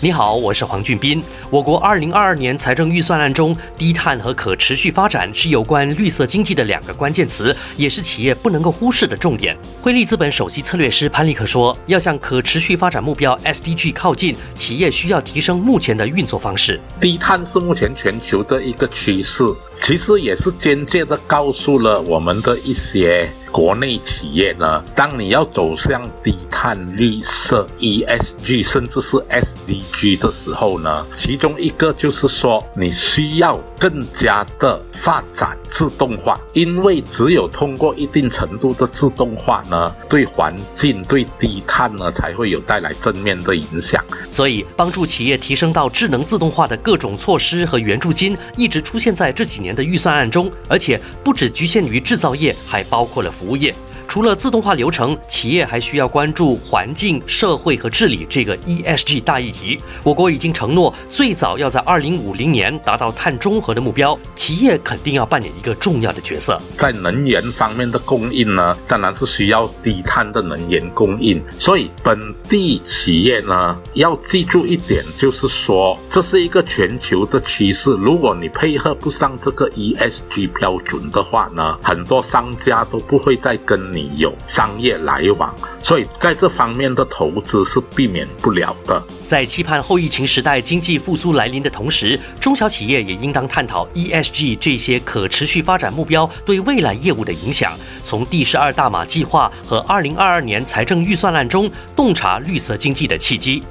你好，我是黄俊斌。我国二零二二年财政预算案中，低碳和可持续发展是有关绿色经济的两个关键词，也是企业不能够忽视的重点。汇利资本首席策略师潘立克说，要向可持续发展目标 SDG 靠近，企业需要提升目前的运作方式。低碳是目前全球的一个趋势，其实也是间接的告诉了我们的一些。国内企业呢，当你要走向低碳、绿色、ESG，甚至是 SDG 的时候呢，其中一个就是说，你需要更加的发展自动化，因为只有通过一定程度的自动化呢，对环境、对低碳呢，才会有带来正面的影响。所以，帮助企业提升到智能自动化的各种措施和援助金，一直出现在这几年的预算案中，而且不只局限于制造业，还包括了服务业。除了自动化流程，企业还需要关注环境、社会和治理这个 ESG 大议题。我国已经承诺，最早要在2050年达到碳中和的目标，企业肯定要扮演一个重要的角色。在能源方面的供应呢，当然是需要低碳的能源供应。所以本地企业呢，要记住一点，就是说这是一个全球的趋势。如果你配合不上这个 ESG 标准的话呢，很多商家都不会再跟你。你有商业来往，所以在这方面的投资是避免不了的。在期盼后疫情时代经济复苏来临的同时，中小企业也应当探讨 ESG 这些可持续发展目标对未来业务的影响，从第十二大马计划和二零二二年财政预算案中洞察绿色经济的契机。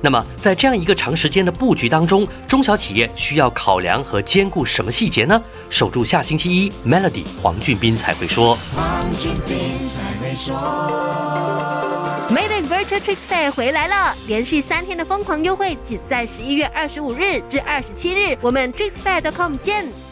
那么，在这样一个长时间的布局当中，中小企业需要考量和兼顾什么细节呢？守住下星期一，Melody 黄俊斌才会说。黄俊斌才会说。Mayday Virtual Tricks Fair 回来了，连续三天的疯狂优惠，仅在十一月二十五日至二十七日，我们 TricksFair.com 见。